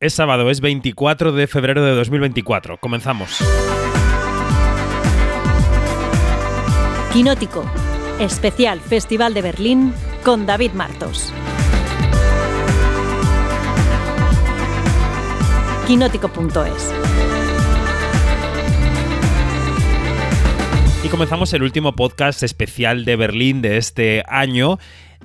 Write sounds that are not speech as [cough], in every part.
Es sábado, es 24 de febrero de 2024. Comenzamos. Quinótico, especial Festival de Berlín con David Martos. Quinótico.es Y comenzamos el último podcast especial de Berlín de este año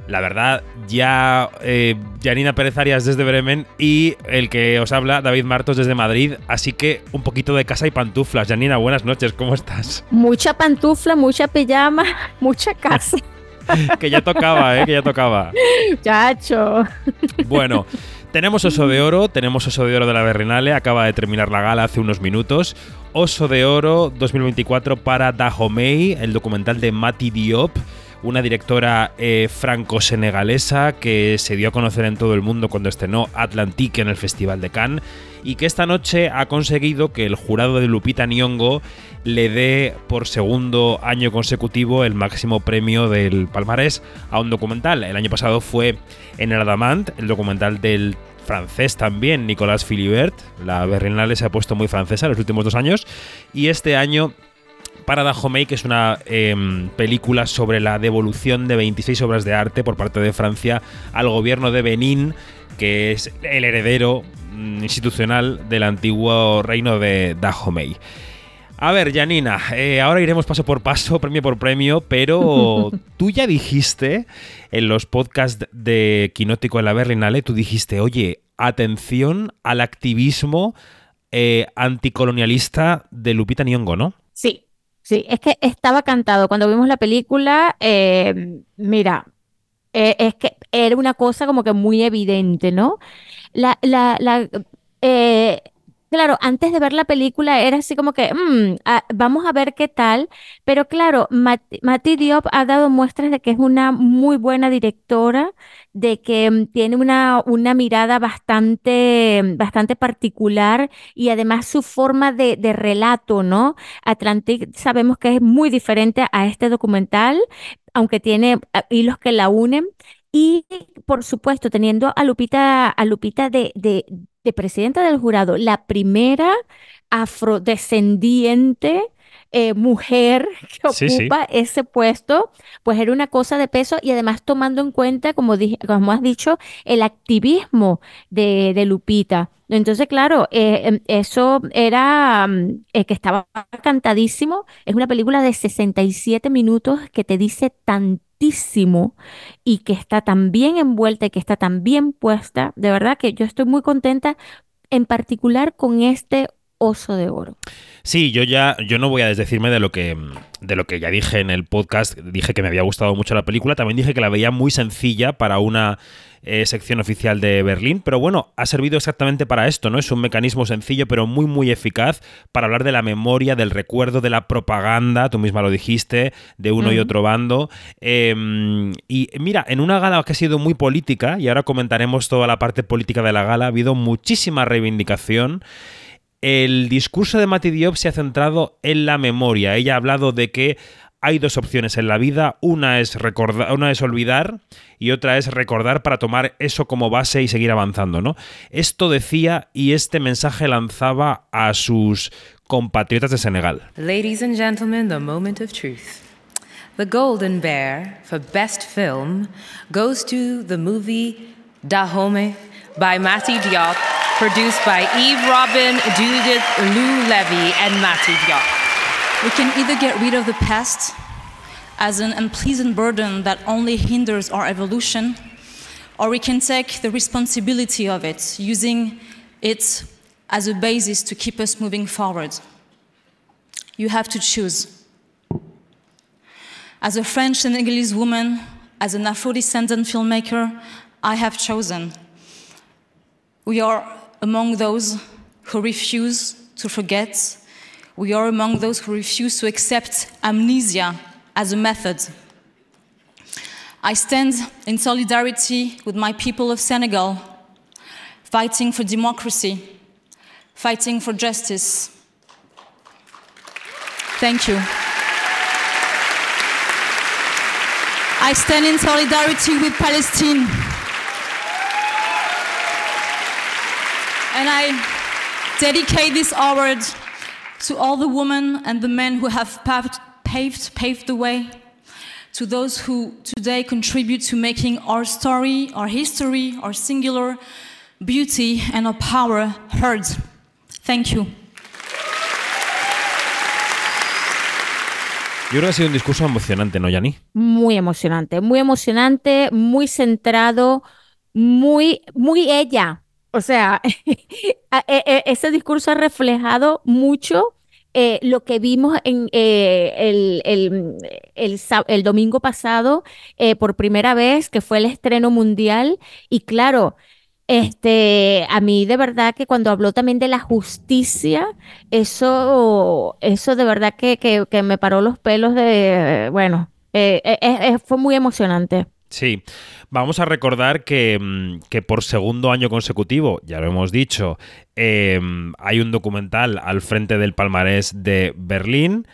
la verdad, ya eh, Janina Pérez Arias desde Bremen y el que os habla, David Martos desde Madrid. Así que un poquito de casa y pantuflas. Janina, buenas noches, ¿cómo estás? Mucha pantufla, mucha pijama, [laughs] mucha casa. [laughs] que ya tocaba, ¿eh? Que ya tocaba. Chacho. Bueno, tenemos Oso de Oro, tenemos Oso de Oro de la Berrinale, acaba de terminar la gala hace unos minutos. Oso de Oro 2024 para Dahomey, el documental de Mati Diop una directora eh, franco-senegalesa que se dio a conocer en todo el mundo cuando estrenó Atlantique en el Festival de Cannes y que esta noche ha conseguido que el jurado de Lupita Nyong'o le dé por segundo año consecutivo el máximo premio del palmarés a un documental. El año pasado fue En el Adamant, el documental del francés también, Nicolas Philibert. La Berlinale se ha puesto muy francesa en los últimos dos años. Y este año para Dahomey, que es una em, película sobre la devolución de 26 obras de arte por parte de Francia al gobierno de Benín, que es el heredero mm, institucional del antiguo reino de Dahomey. A ver, Janina, eh, ahora iremos paso por paso, premio por premio, pero [laughs] tú ya dijiste en los podcasts de Quinótico en la Berlinale, tú dijiste, oye, atención al activismo eh, anticolonialista de Lupita Nyong'o, ¿no? Sí, Sí, es que estaba cantado. Cuando vimos la película, eh, mira, eh, es que era una cosa como que muy evidente, ¿no? La, la, la, eh, Claro, antes de ver la película era así como que, mm, ah, vamos a ver qué tal, pero claro, Mati, Diop ha dado muestras de que es una muy buena directora, de que mm, tiene una, una mirada bastante, bastante particular y además su forma de, de relato, ¿no? Atlantic sabemos que es muy diferente a este documental, aunque tiene ah, hilos que la unen. Y por supuesto, teniendo a Lupita, a Lupita de, de presidenta del jurado, la primera afrodescendiente eh, mujer [laughs] que ocupa ese puesto, pues era una cosa de peso y además tomando en cuenta, como, dije, como has dicho, el activismo de, de Lupita. Entonces, claro, eh, em, eso era mm, eh, que estaba cantadísimo. Es una película de 67 minutos que te dice y que está tan bien envuelta y que está tan bien puesta. De verdad que yo estoy muy contenta, en particular con este oso de oro. Sí, yo ya, yo no voy a desdecirme de lo que de lo que ya dije en el podcast. Dije que me había gustado mucho la película. También dije que la veía muy sencilla para una eh, sección oficial de Berlín. Pero bueno, ha servido exactamente para esto, ¿no? Es un mecanismo sencillo, pero muy, muy eficaz para hablar de la memoria, del recuerdo, de la propaganda. Tú misma lo dijiste, de uno y otro bando. Em, y mira, en una gala que ha sido muy política, y ahora comentaremos toda la parte política de la gala, ha habido muchísima reivindicación el discurso de Mati Diop se ha centrado en la memoria. Ella ha hablado de que hay dos opciones en la vida, una es recordar, una es olvidar y otra es recordar para tomar eso como base y seguir avanzando, ¿no? Esto decía y este mensaje lanzaba a sus compatriotas de Senegal. Ladies and gentlemen, the moment of truth. The Golden Bear for Best Film goes to the movie Dahomey by Mati Diop produced by Eve Robin, Judith Lou Levy, and Matthew Diop. We can either get rid of the past as an unpleasant burden that only hinders our evolution, or we can take the responsibility of it, using it as a basis to keep us moving forward. You have to choose. As a French and Senegalese woman, as an Afro descendant filmmaker, I have chosen. We are among those who refuse to forget. We are among those who refuse to accept amnesia as a method. I stand in solidarity with my people of Senegal, fighting for democracy, fighting for justice. Thank you. I stand in solidarity with Palestine And I dedicate this award to all the women and the men who have paved, paved, paved the way, to those who today contribute to making our story, our history, our singular beauty, and our power heard. Thank you. Yo creo que ha sido un discurso emocionante, ¿no, Yani? Muy emocionante, muy emocionante, muy centrado, muy, muy ella. O sea, [laughs] e- e- ese discurso ha reflejado mucho eh, lo que vimos en eh, el, el- el el domingo pasado eh, por primera vez, que fue el estreno mundial. Y claro, este, a mí de verdad que cuando habló también de la justicia, eso, eso de verdad que, que- que me paró los pelos de, bueno, eh, fue muy emocionante. Sí, vamos a recordar que, mm, que por segundo año consecutivo, ya lo hemos dicho, eh, hay un documental al frente del palmarés de Berlín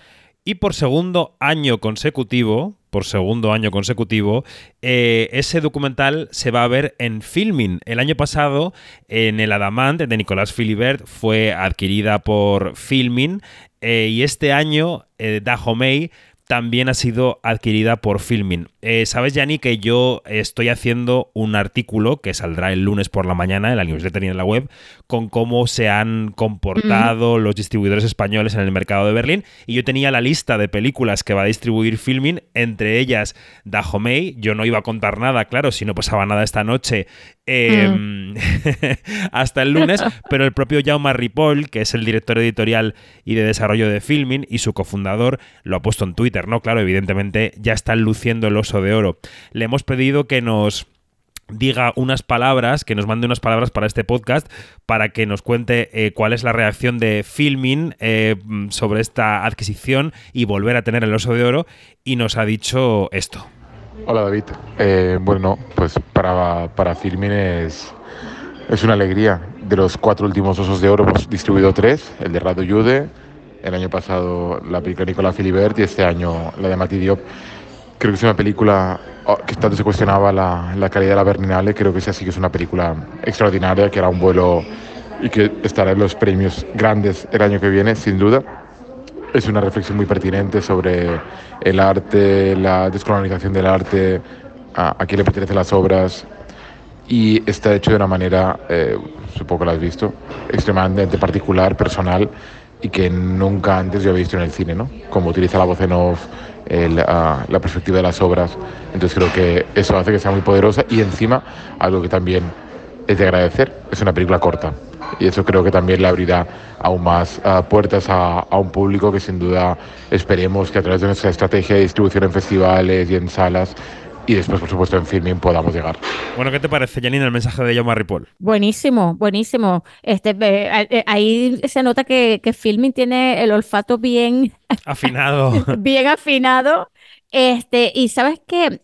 y por segundo año consecutivo, por segundo año consecutivo, eh, ese documental se va a ver en Filmin. El año pasado, en el Adamant de Nicolás Philibert, fue adquirida por Filmin eh, y este año eh, Dahomey también ha sido adquirida por Filmin. Eh, Sabes, Yanni, que yo estoy haciendo un artículo que saldrá el lunes por la mañana en la newsletter y en la web con cómo se han comportado los distribuidores españoles en el mercado de Berlín. Y yo tenía la lista de películas que va a distribuir Filmin, entre ellas Dahomey. Yo no iba a contar nada, claro, si no pasaba nada esta noche. eh, [laughs] hasta el lunes, pero el propio Jaume Ripoll, que es el director editorial y de desarrollo de Filmin y su cofundador, lo ha puesto en Twitter, ¿no? Claro, evidentemente ya están luciendo el oso de oro. Le hemos pedido que nos diga unas palabras, que nos mande unas palabras para este podcast, para que nos cuente eh, cuál es la reacción de Filmin eh, sobre esta adquisición y volver a tener el oso de oro, y nos ha dicho esto. Hola David. Eh, bueno, pues para, para Filmin es, es una alegría. De los cuatro últimos osos de oro hemos distribuido tres, el de Rado Jude, el año pasado la película de Nicolas Philibert y este año la de Mati Diop. Creo que es una película oh, que tanto se cuestionaba la, la calidad de la Berlinale, creo que esa sí que es una película extraordinaria, que era un vuelo y que estará en los premios grandes el año que viene, sin duda. Es una reflexión muy pertinente sobre el arte, la descolonización del arte, a, a quién le pertenecen las obras, y está hecho de una manera, eh, supongo que lo has visto, extremadamente particular, personal y que nunca antes yo había visto en el cine, ¿no? Como utiliza la voz en off, ah, la perspectiva de las obras. Entonces creo que eso hace que sea muy poderosa y encima algo que también es de agradecer, es una película corta. Y eso creo que también le abrirá aún más ah, puertas a un público que sin duda esperemos que a través de nuestra estrategia de distribución en festivales y en salas y después, por supuesto, en filming podamos llegar. Bueno, ¿qué te parece, Janine, el mensaje de Jaume Ripoll? Buenísimo, buenísimo. Este, eh, eh, ahí se nota que, que Filmin tiene el olfato bien, Afinado. [laughs] bien afinado. Este, y sabes que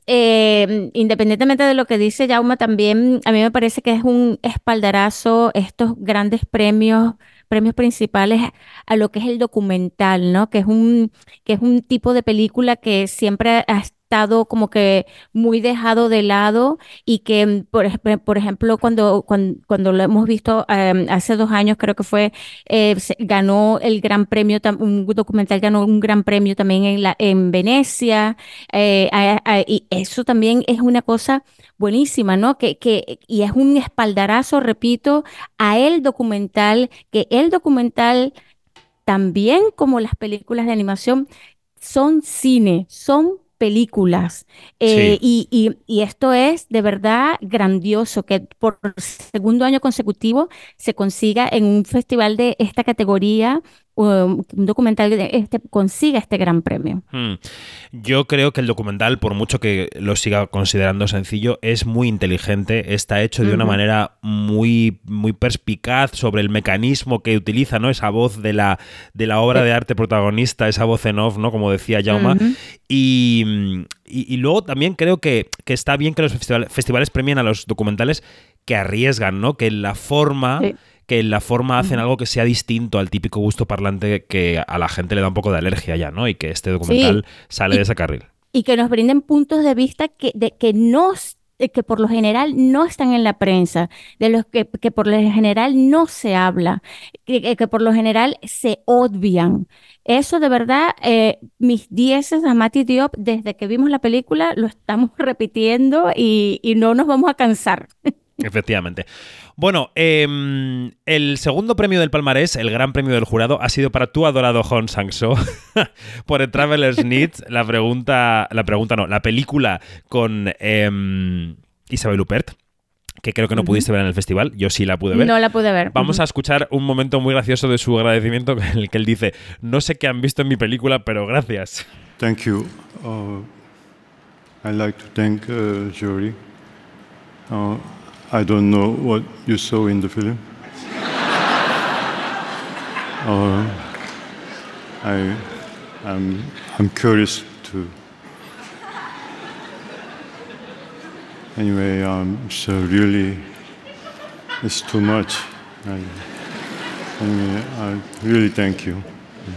independientemente de lo que dice Jauma, también a mí me parece que es un espaldarazo estos grandes premios, premios principales a lo que es el documental, ¿no? Que es un, que es un tipo de película que siempre ha estado como que muy dejado de lado y que, mm, por, por ejemplo, cuando, cuando, cuando lo hemos visto eh, hace dos años, creo que fue, eh, ganó el gran premio, un documental ganó un gran premio también en, la, en Venecia, eh, y eso también es una cosa buenísima, ¿no? Que, que, y es un espaldarazo, repito, a el documental, que el documental también como las películas de animación son cine, son películas. Eh, y, y- y esto es de verdad grandioso, que por segundo año consecutivo se consiga en un festival de esta categoría, un documental este, consiga este gran premio. Hmm. Yo creo que el documental, por mucho que lo siga considerando sencillo, es muy inteligente, está hecho de una manera muy, muy perspicaz sobre el mecanismo que utiliza, ¿no? Esa voz de la, de la obra de arte protagonista, esa voz en off, ¿no? Como decía Jauma. Y, y- y luego también creo que, que está bien que los festival- festivales premien a los documentales que arriesgan, ¿no? Que la forma. Sí. Que en la forma hacen algo que sea distinto al típico gusto parlante que a la gente le da un poco de alergia ya, ¿no? Y que este documental sale Y- de ese carril. y que nos brinden puntos de vista que, de, que no eh, que por lo general no están en la prensa, de los que, que por lo general no se habla, que, que por lo general se obvian. Eso de verdad, eh, mis dieces a Mati Diop, desde que vimos la película, lo estamos [laughs] repitiendo y, y no nos vamos a cansar. [laughs] Efectivamente. Bueno, em, el segundo premio del palmarés, el gran premio del jurado, ha sido para tu adorado Hong Sang-so [laughs] por el Traveler's Need. La pregunta, la pregunta no, la película con em, Isabel Huppert que creo que no pudiste ver en el festival, yo sí la pude ver. No la pude ver. Vamos a escuchar un momento muy gracioso de su agradecimiento [laughs] en el que él dice, no sé qué han visto en mi película, pero gracias. Thank you. Uh, I'd like to thank uh, jury. Uh, I don't know what you saw in the film. uh, [laughs] I, I'm, I'm curious to. Anyway, um, so really, it's too much. I, anyway, I really thank you.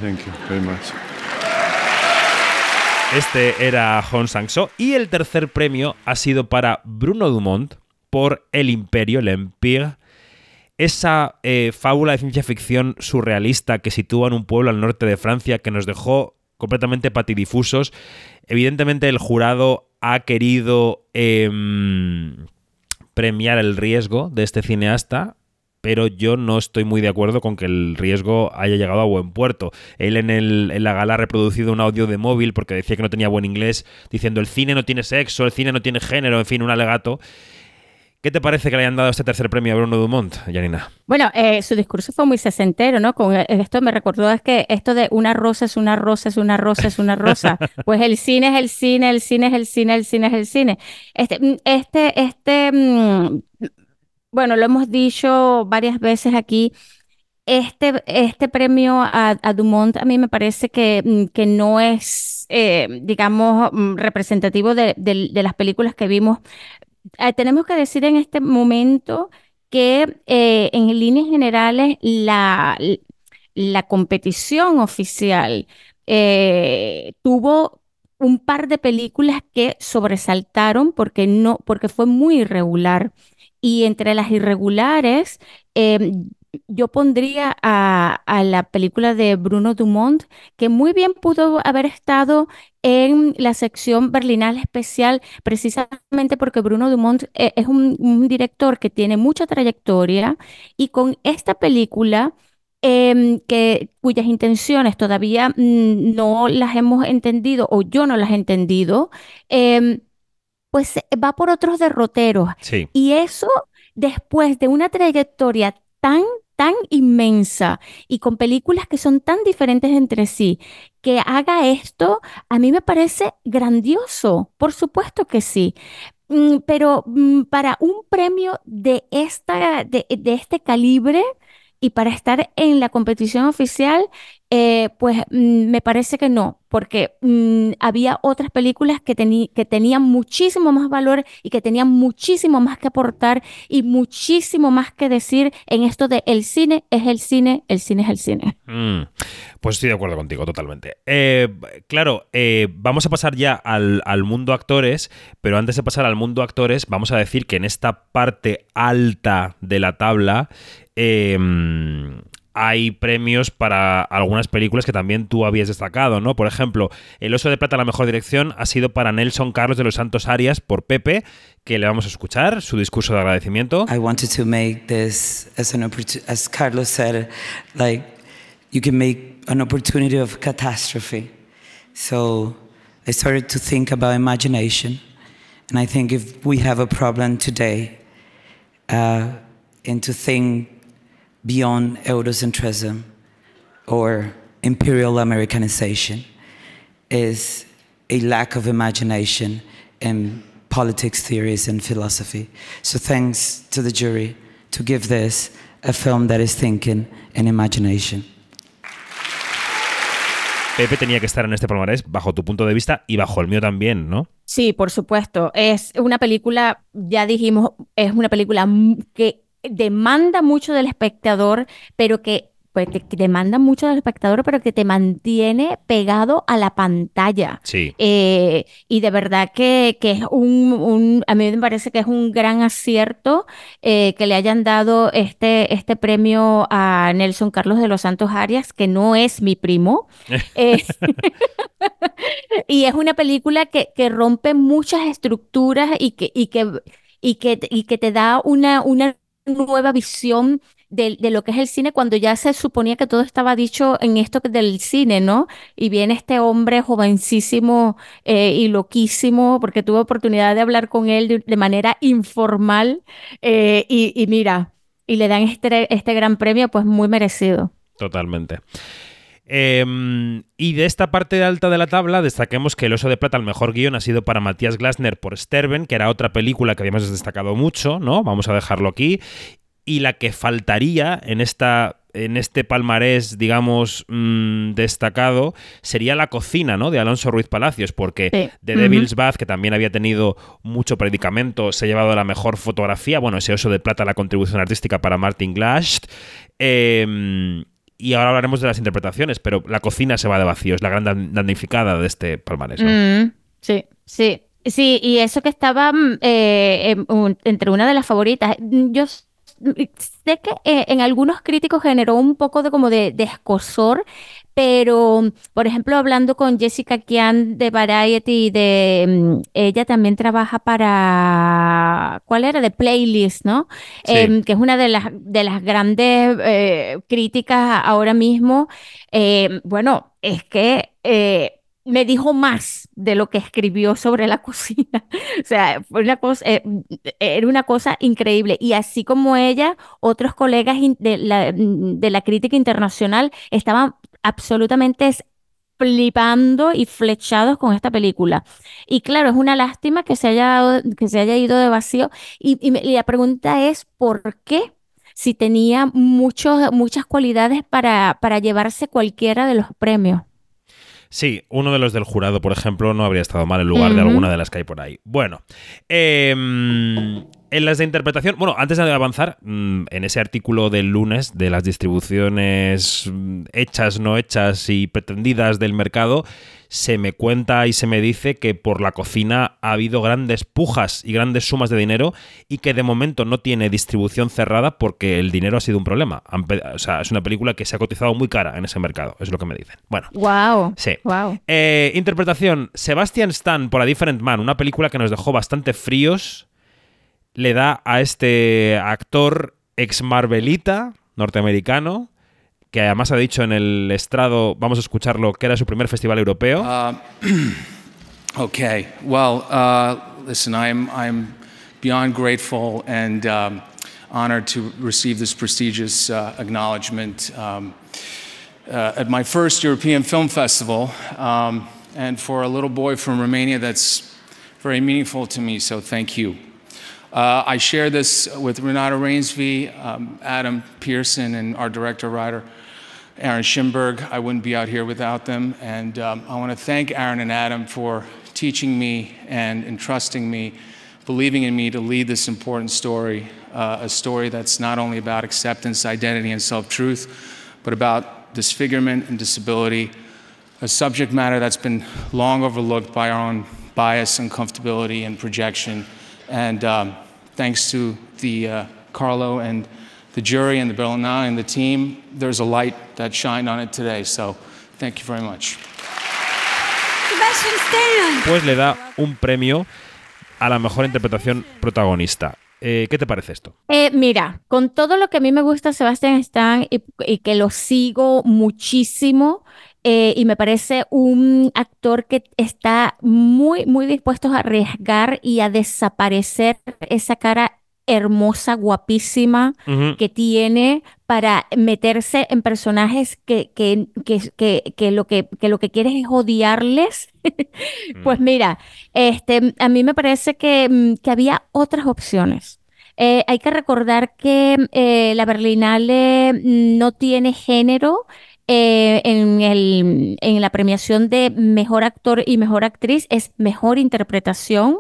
Thank you very much. Este era Hong Sang-so y el tercer premio ha sido para Bruno Dumont por El Imperio, el Empire, esa eh, fábula de ciencia ficción surrealista que sitúa en un pueblo al norte de Francia que nos dejó completamente patidifusos. Evidentemente el jurado ha querido em, premiar el riesgo de este cineasta, pero yo no estoy muy de acuerdo con que el riesgo haya llegado a buen puerto. Él en, el, en la gala ha reproducido un audio de móvil porque decía que no tenía buen inglés, diciendo el cine no tiene sexo, el cine no tiene género, en fin, un alegato. ¿Qué te parece que le hayan dado este tercer premio a Bruno Dumont, Janina? Bueno, eh, su discurso fue muy sesentero, ¿no? Con esto me recordó es que esto de una rosa es una rosa, es una rosa, es una rosa. [laughs] pues el cine es el cine, el cine es el cine, el cine es el cine. Este, mm, este, este, mm, bueno, lo hemos dicho varias veces aquí. Este, este premio a, Dumont a mí me parece que, mm, que no es, eh, digamos, representativo de, de, las películas que vimos eh, tenemos que decir en este momento que eh, en líneas generales la, la competición oficial eh, tuvo un par de películas que sobresaltaron porque no, porque fue muy irregular. Y entre las irregulares, em, yo pondría a, la película de Bruno Dumont, que muy bien pudo haber estado en la sección Berlinal especial, precisamente porque Bruno Dumont eh, es un, director que tiene mucha trayectoria y con esta película... Em, que, cuyas intenciones todavía mm, no las hemos entendido o yo no las he entendido, em, pues va por otros derroteros. Y eso después de una trayectoria tan, tan inmensa y con películas que son tan diferentes entre sí, que haga esto, a mí me parece grandioso, por supuesto que sí. Mm, pero mm, para un premio de, esta, de, de este calibre, y para estar en la competición oficial, eh, pues mm, me parece que no, porque mm, había otras películas que, que tenían muchísimo más valor y que tenían muchísimo más que aportar y muchísimo más que decir en esto de el cine es el cine, el cine es el cine. Mm, pues estoy de acuerdo contigo totalmente. Eh, claro, eh, vamos a pasar ya al, al mundo actores, pero antes de pasar al mundo actores, vamos a decir que en esta parte alta de la tabla, Em, hay premios para algunas películas que también tú habías destacado, ¿no? Por ejemplo, El Oso de Plata la mejor dirección ha sido para Nelson Carlos de los Santos Arias por Pepe, que le vamos a escuchar su discurso de agradecimiento. I wanted to make this as an as Carlos said, like you can make an opportunity of catastrophe. So I started to think about imagination, and I think if we have a problem today, uh, and to think beyond Eurocentrism or imperial Americanization is a lack of imagination in politics theories and philosophy. So thanks to the jury to give this a film that is thinking and imagination. Pepe tenía que estar en este palmarés bajo tu punto de vista y bajo el mío también, ¿no? Sí, por supuesto. Es una película, ya dijimos, es una película que demanda mucho del espectador, pero que pues, te, que demanda mucho del espectador, pero que te mantiene pegado a la pantalla. Sí. Eh, y de verdad que, que es un, un- a mí me parece que es un gran acierto eh, que le hayan dado este, este premio a Nelson Carlos de los Santos Arias, que no es mi primo. [laughs] Eh, [laughs] y es una película que, que rompe muchas estructuras y que, y que, y que, y que te da una, una nueva visión de, de lo que es el cine cuando ya se suponía que todo estaba dicho en esto del cine, ¿no? Y viene este hombre jovencísimo eh, y loquísimo, porque tuve oportunidad de hablar con él de, de manera informal eh, y, y mira, y le dan este, este gran premio, pues muy merecido. Totalmente. Em, y de esta parte alta de la tabla, destaquemos que El Oso de Plata, el mejor guion, ha sido para Matías Glasner por Sterben, que era otra película que habíamos destacado mucho, ¿no? Vamos a dejarlo aquí. Y la que faltaría en esta. En este palmarés, digamos, mm, destacado, sería La cocina, ¿no? De Alonso Ruiz Palacios, porque Sí. Ujú. Devil's Bath, que también había tenido mucho predicamento, se ha llevado la mejor fotografía. Bueno, ese oso de plata, la contribución artística para Martin Glass. Eh, y ahora hablaremos de las interpretaciones, pero la cocina se va de vacío, es la gran damnificada de este palmarés. Mm, sí, sí. Sí, y eso que estaba mm, eh, entre una de las favoritas. Yo sé que eh, en algunos críticos generó un poco de como de, de escozor, pero por ejemplo, hablando con Jessica Kian de Variety, de mm, ella también trabaja para ¿cuál era? De Playlist, ¿no? Sí. Em, que es una de las de las grandes eh, críticas ahora mismo. Em, bueno, es que eh, me dijo más de lo que escribió sobre la [laughs] cocina. O sea, fue una cosa, eh, era una cosa increíble. Y así como ella, otros colegas de la, de la crítica internacional estaban absolutamente flipando y flechados con esta película. Y claro, es una lástima que se haya, que se haya ido de vacío. Y, y me- y la pregunta es, ¿por qué? Si tenía muchos, muchas cualidades para, para llevarse cualquiera de los premios. Sí, uno de los del jurado, por ejemplo, no habría estado mal en lugar de alguna de las que hay por ahí. Bueno, em, en las de interpretación, bueno, antes de avanzar, mm, en ese artículo del lunes de las distribuciones mm, hechas, no hechas y pretendidas del mercado, se me cuenta y se me dice que por la cocina ha habido grandes pujas y grandes sumas de dinero y que de momento no tiene distribución cerrada porque el dinero ha sido un problema. O sea, es una película que se ha cotizado muy cara en ese mercado, es lo que me dicen. Bueno. Wow. Sí. Wow. Eh, interpretación: Sebastian Stan por A Different Man, una película que nos dejó bastante fríos. Le da a este actor ex Marvelita norteamericano, que además ha dicho en el estrado, vamos a escucharlo, que era su primer festival europeo. [clears throat] Okay. Well, uh, listen, I'm, I'm beyond grateful and um, honored to receive this prestigious uh, acknowledgement um, uh, at my first European Film Festival. Um, and for a little boy from Romania, that's very meaningful to me, so thank you. Uh, I share this with Renata Rainsby, um, Adam Pearson, and our director writer, Aaron Schimberg. I wouldn't be out here without them. And um, I want to thank Aaron and Adam for teaching me and entrusting me, believing in me to lead this important story, uh, a story that's not only about acceptance, identity, and self truth, but about disfigurement and disability, a subject matter that's been long overlooked by our own bias and comfortability and projection. And um, thanks to the uh, Carlo and the jury and the Berlinale and the team, there's a light that shined on it today. So thank you very much. Sebastian Stan! Pues le da un premio a la mejor interpretación protagonista. Eh, ¿Qué te parece esto? Eh, mira, con todo lo que a mí me gusta Sebastian Stan y, y que lo sigo muchísimo eh, y me parece un actor que está muy, muy dispuesto a arriesgar y a desaparecer esa cara hermosa, guapísima que tiene para meterse en personajes que, que, que, que, que lo que, que lo que quieres es odiarles. [laughs] Pues mira, este, a mí me parece que, mm, que había otras opciones. Eh, hay que recordar que eh, la Berlinale mm, no tiene género eh, en el, en la premiación de mejor actor y mejor actriz, es mejor interpretación.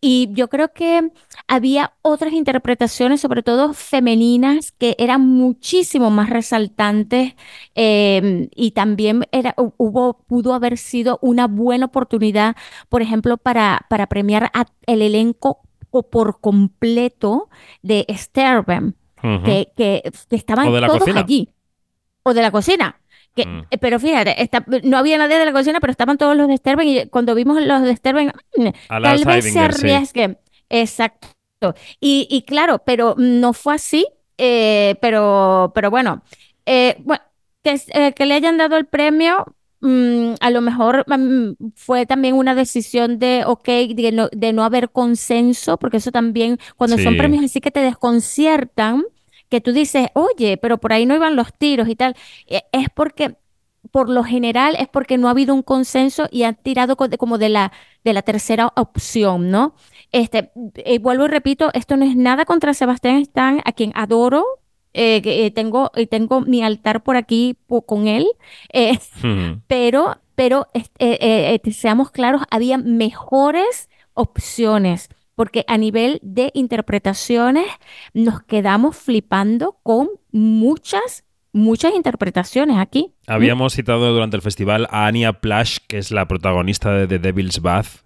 Y yo creo que había otras interpretaciones, sobre todo femeninas, que eran muchísimo más resaltantes em, y también era, hubo, pudo haber sido una buena oportunidad, por ejemplo, para, para premiar a el elenco o por completo de Sterben, Ujú. que, que, que estaban todos cocina. allí. O de la cocina. Que, Mm. eh, Pero fíjate, está- no había nadie de la cocina, pero estaban todos los de Sterben y cuando vimos los de Sterben, mm, tal vez se sí. arriesguen. Exacto. Y, y claro, pero no fue así, eh, pero, pero bueno, eh, bueno que, eh, que le hayan dado el premio, mm, a lo mejor mm, fue también una decisión de, ok, de no, de no haber consenso, porque eso también, cuando son premios así que te desconciertan, que tú dices, oye, pero por ahí no iban los tiros y tal, eh, es porque, por lo general, es porque no ha habido un consenso y han tirado como de la, de la tercera opción, ¿no? Este, eh, vuelvo y repito, esto no es nada contra Sebastián Stan, a quien adoro. eh, eh, tengo, eh, tengo mi altar por aquí con él, [laughs] Ujú. pero, pero eh, seamos claros, había mejores opciones, porque a nivel de interpretaciones nos quedamos flipando con muchas, muchas interpretaciones aquí. Habíamos citado durante el festival a Anya Plash, que es la protagonista de The Devil's Bath,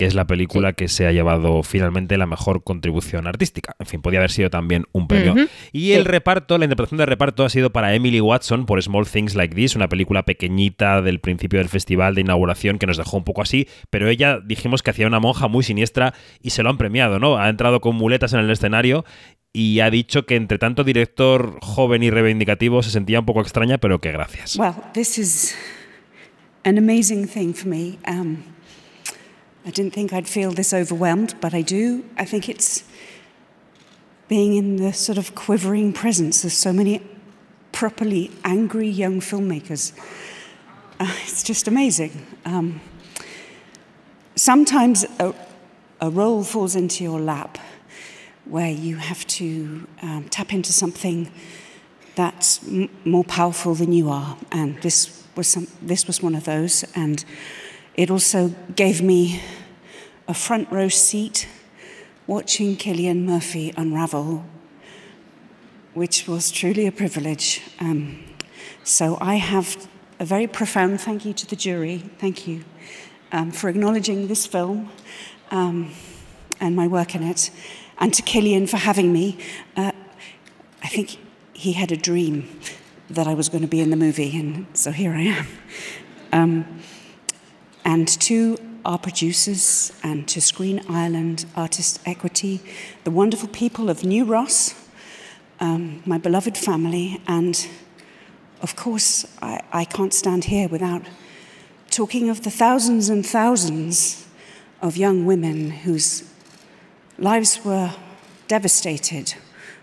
que es la película que se ha llevado finalmente la mejor contribución artística. En fin, podía haber sido también un premio. Ujú. Y el Sí. reparto, la interpretación de reparto ha sido para Emily Watson por Small Things Like This, una película pequeñita del principio del festival de inauguración que nos dejó un poco así, pero ella dijimos que hacía una monja muy siniestra y se lo han premiado, ¿no? Ha entrado con muletas en el escenario y ha dicho que entre tanto director joven y reivindicativo se sentía un poco extraña, pero que gracias. Well, this is an amazing thing for me. Um, I didn't think I'd feel this overwhelmed, but I do. I think it's being in the sort of quivering presence of so many properly angry young filmmakers. Uh, it's just amazing. Um, sometimes a, a role falls into your lap where you have to um, tap into something that's more powerful than you are, and this was some, this was one of those, and it also gave me a front row seat watching Killian Murphy unravel, which was truly a privilege. Um, so I have a very profound thank you to the jury. Thank you um, for acknowledging this film um, and my work in it, and to Killian for having me. Uh, I think he had a dream that I was going to be in the movie, and so here I am. And to our producers and to Screen Ireland Artist Equity, the wonderful people of New Ross, um, my beloved family, and of course, I, I can't stand here without talking of the thousands and thousands of young women whose lives were devastated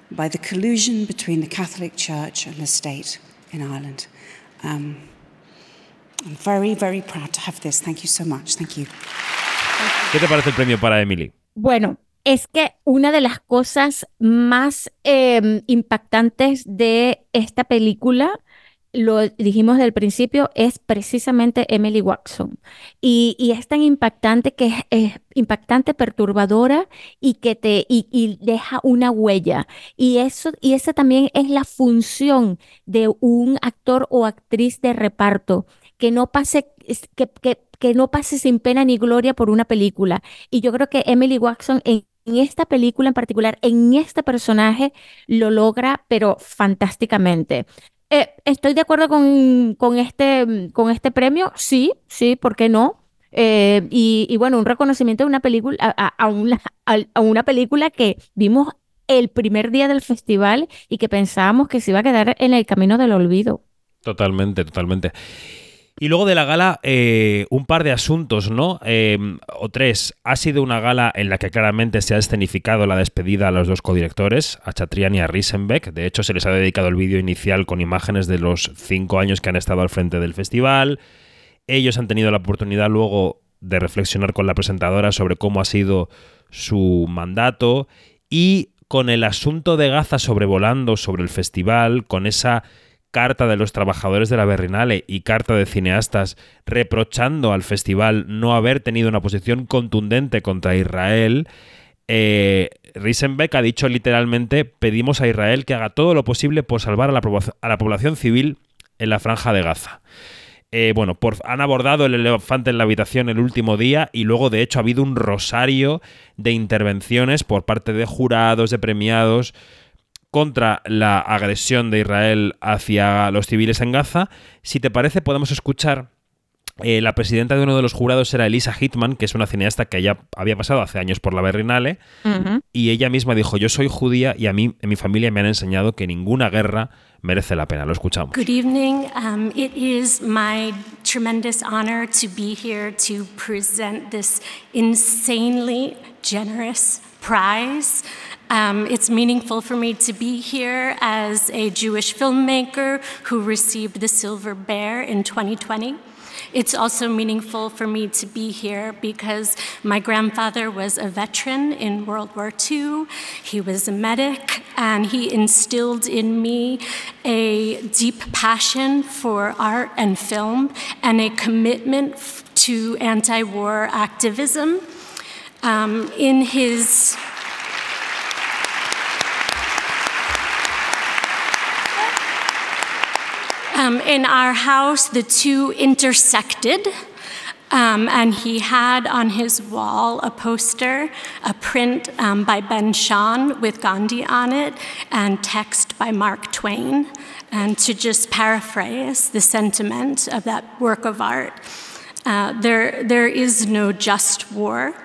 by the collusion between the Catholic Church and the state in Ireland. Um, I'm very, very proud to have this. Thank you so much. Thank you. ¿Qué te parece el premio para Emily? Bueno, es que una de las cosas más eh, impactantes de esta película, lo dijimos del principio, es precisamente Emily Watson. Y, es tan impactante que es, impactante, perturbadora y que te y, deja una huella. Y eso, y esa también es la función de un actor o actriz de reparto, que no pase, que, que, que no pase sin pena ni gloria por una película. Y yo creo que Emily Watson en esta película en particular, en este personaje, lo logra, pero fantásticamente. Eh, ¿estoy de acuerdo con, con este, con este premio? Sí, sí, ¿por qué no? Eh, y, y bueno, un reconocimiento de una película, a, una, a una película que vimos el primer día del festival y que pensábamos que se iba a quedar en el camino del olvido. Totalmente, totalmente. Y luego de la gala, eh, un par de asuntos, ¿no? Eh, o tres. Ha sido una gala en la que claramente se ha escenificado la despedida a los dos codirectores, a Chatrian y a Risenbeck. De hecho, se les ha dedicado el vídeo inicial con imágenes de los cinco años que han estado al frente del festival. Ellos han tenido la oportunidad luego de reflexionar con la presentadora sobre cómo ha sido su mandato y con el asunto de Gaza sobrevolando sobre el festival, con esa carta de los trabajadores de la Berrinale y carta de cineastas reprochando al festival no haber tenido una posición contundente contra Israel, eh, Risenbeck ha dicho literalmente, pedimos a Israel que haga todo lo posible por salvar a la, población civil en la franja de Gaza. Eh, bueno, han abordado el elefante en la habitación el último día y luego de hecho ha habido un rosario de intervenciones por parte de jurados, de premiados contra la agresión de Israel hacia los civiles en Gaza. Si te parece, podemos escuchar eh, la presidenta de uno de los jurados era Elisa Hitman, que es una cineasta que ya había pasado hace años por la Berlinale, y ella misma dijo, yo soy judía y a mí, en mi familia me han enseñado que ninguna guerra merece la pena. Lo escuchamos. Good evening. Um, it is my tremendous honor to be here to present this insanely generous prize. Um, it's meaningful for me to be here as a Jewish filmmaker who received the Silver Bear in 2020. It's also meaningful for me to be here because my grandfather was a veteran in World War II. He was a medic, and he instilled in me a deep passion for art and film and a commitment to anti war activism. Um, in his Um, in our house, the two intersected. Um, and he had on his wall a poster, a print um, by Ben Shahn with Gandhi on it, and text by Mark Twain. And to just paraphrase the sentiment of that work of art, uh, there, there is no just war.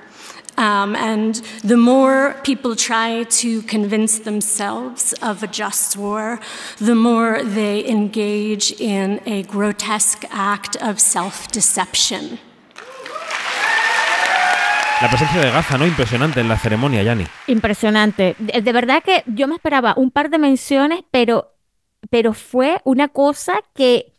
Um, and the more people try to convince themselves of a just war, the more they engage in a grotesque act of self deception. La presencia de Gaza, ¿no? Impresionante en la ceremonia, Yani. Impresionante. De, de, verdad que yo me esperaba un par de menciones, pero, pero fue una cosa que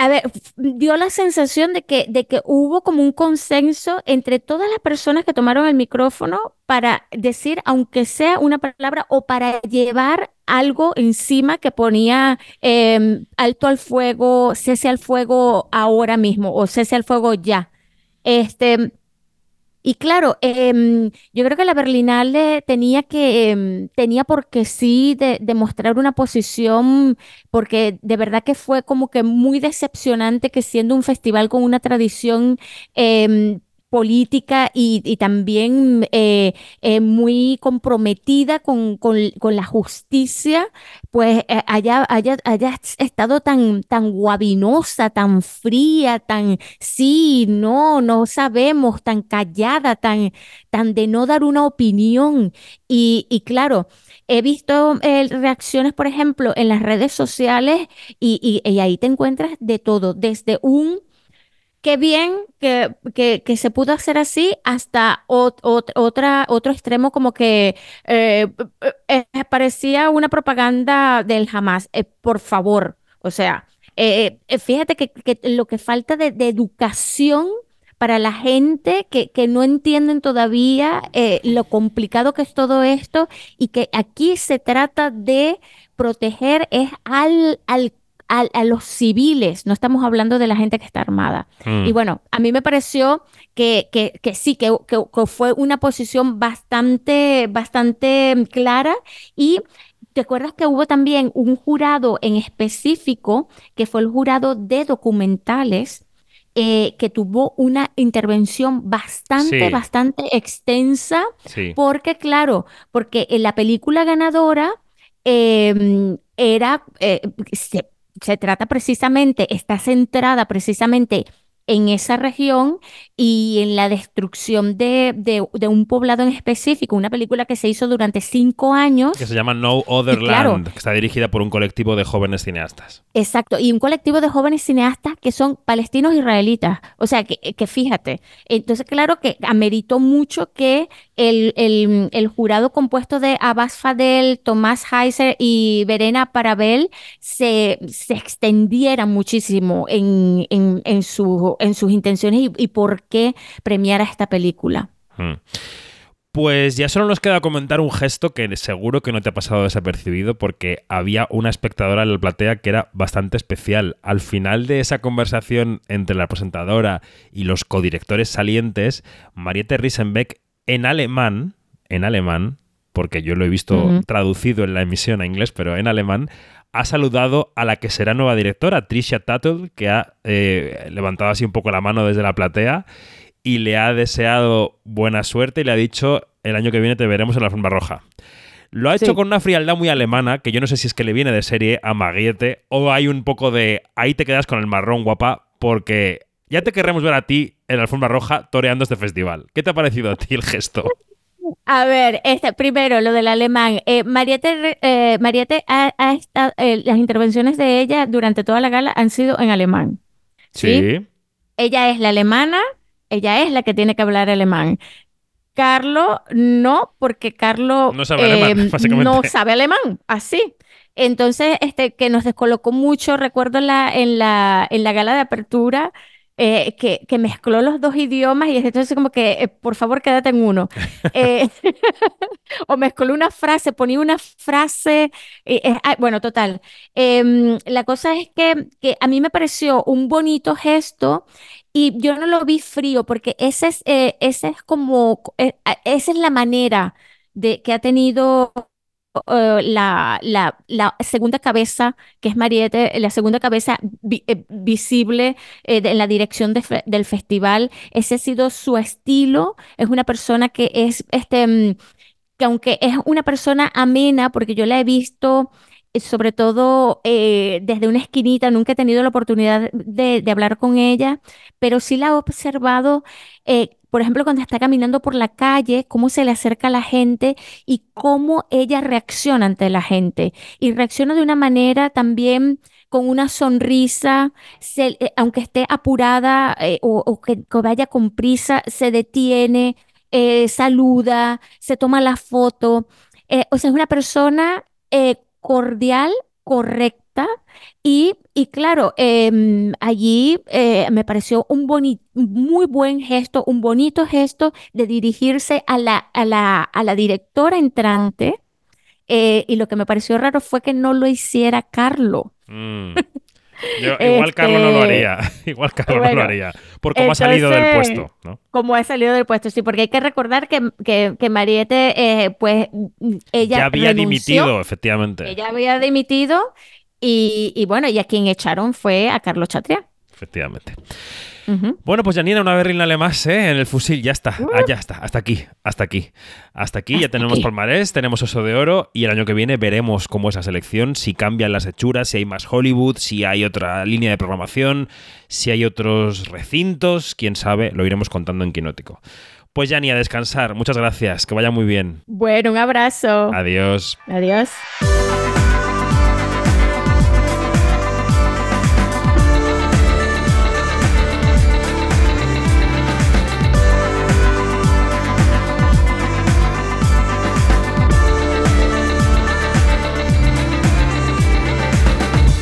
a ver, dio la sensación de que, de que hubo como un consenso entre todas las personas que tomaron el micrófono para decir, aunque sea una palabra, o para llevar algo encima que ponía em, alto al fuego, cese al fuego ahora mismo, o cese al fuego ya. Este, y claro, em, yo creo que la Berlinale tenía que, em, tenía porque sí de, demostrar una posición, porque de verdad que fue como que muy decepcionante que siendo un festival con una tradición em, política y, también eh, eh, muy comprometida con, la justicia, pues eh, haya, haya, estado tan, tan guabinosa, tan fría, tan sí, no, no sabemos, tan callada, tan, tan de no dar una opinión. Y, y claro, he visto reacciones, por ejemplo, en las redes sociales y, y ahí te encuentras de todo, desde un qué bien que, que, se pudo hacer así hasta otra, otro extremo como que eh, eh, eh, parecía una propaganda del jamás. por favor, o sea, fíjate que, lo que falta de, educación para la gente que, que no entienden todavía lo complicado que es todo esto y que aquí se trata de proteger es al, al a, los civiles, no estamos hablando de la gente que está armada. Mm. Y bueno, a mí me pareció que, que, sí, que, que, fue una posición bastante, bastante clara y ¿Te acuerdas que hubo también un jurado en específico, que fue el jurado de documentales, eh, que tuvo una intervención bastante, bastante extensa? Porque, claro, porque en la película ganadora em, era, eh, se trata precisamente, está centrada precisamente en esa región y en la destrucción de, de, un poblado en específico, una película que se hizo durante cinco años. Que se llama No Other Land, que está dirigida por un colectivo de jóvenes cineastas. Exacto, y un colectivo de jóvenes cineastas que son palestinos israelitas. O sea, que, que fíjate, entonces claro que ameritó mucho que el, el, el, jurado compuesto de Abbas Fadel, Tomás Heiser y Verena Parabel se, se extendiera muchísimo en, en, en su en sus intenciones y, por qué premiar a esta película. Hmm. Pues ya solo nos queda comentar un gesto que seguro que no te ha pasado desapercibido porque había una espectadora en la platea que era bastante especial. Al final de esa conversación entre la presentadora y los codirectores salientes, Mariette Riesenbeck en alemán, en alemán, porque yo lo he visto traducido en la emisión a inglés, pero en alemán, ha saludado a la que será nueva directora, Tricia Tuttle, que ha eh, levantado así un poco la mano desde la platea y le ha deseado buena suerte y le ha dicho el año que viene te veremos en la alfombra roja. Lo ha hecho Sí. con una frialdad muy alemana, que yo no sé si es que le viene de serie a Maguiete o hay un poco de ahí te quedas con el marrón guapa porque ya te querremos ver a ti en la alfombra roja toreando este festival. ¿Qué te ha parecido a ti el gesto? A ver, este, primero lo del alemán. Eh, Mariette, eh, Mariette ha, ha estado, eh, las intervenciones de ella durante toda la gala han sido en alemán. ¿sí? Ella es la alemana, ella es la que tiene que hablar alemán. Carlo no, porque Carlo No sabe alemán, eh, [laughs] básicamente. no sabe alemán, así. Entonces, este, que nos descolocó mucho, recuerdo la, en la, en la gala de apertura, eh, que, que mezcló los dos idiomas y entonces como que, eh, por favor, quédate en uno. [laughs] Eh, [laughs] o mezcló una frase, ponía una frase, eh, ah, bueno, total. Em, la cosa es que, que a mí me pareció un bonito gesto y yo no lo vi frío porque ese es, ese es como, esa es la manera de que ha tenido eh, la, la, segunda cabeza, que es Mariette, la segunda cabeza eh, visible eh, de- en la dirección del festival. Ese ha sido su estilo. Es una persona que es, este, mm, que aunque es una persona amena, porque yo la he visto eh, sobre todo eh, desde una esquinita, nunca he tenido la oportunidad de, hablar con ella, pero sí la he observado, por ejemplo, cuando está caminando por la calle, cómo se le acerca a la gente y cómo ella reacciona ante la gente. Y reacciona de una manera también con una sonrisa, eh, aunque esté apurada eh, o, que, vaya con prisa, se detiene, eh, saluda, se toma la foto. O sea, es una persona cordial, correcta. Y, y claro, em, allí eh, me pareció un boni- muy buen gesto, un bonito gesto de dirigirse a la, a la, a la directora entrante. eh, y lo que me pareció raro fue que no lo hiciera Carlo. Mm. [laughs] Yo- igual Carlos no lo Este, haría. [laughs] Igual Carlos no lo bueno, haría. Por cómo ha salido del entonces, puesto, ¿no? Como ha salido del puesto, sí, porque hay que recordar que, que, que Mariette, eh, pues, mm, ella Ya había renunció, dimitido, efectivamente. ella había dimitido y, y bueno, y a quien echaron fue a Carlos Chatria. Efectivamente. Bueno, pues Janina, una berlinale más, ¿eh? En el fusil, ya está. Ah, ya está. Hasta aquí, hasta aquí. Hasta aquí, ya tenemos aquí. palmarés, tenemos oso de oro y el año que viene veremos cómo es la selección, si cambian las hechuras, si hay más Hollywood, si hay otra línea de programación, si hay otros recintos, quién sabe, lo iremos contando en Quinótico. Pues Jani, a descansar. Muchas gracias, que vaya muy bien. Bueno, un abrazo. Adiós. Adiós.